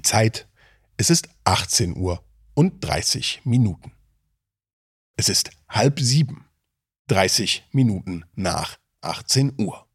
Die Zeit, es ist 18 Uhr und 30 Minuten. Es ist halb sieben, 30 Minuten nach 18 Uhr.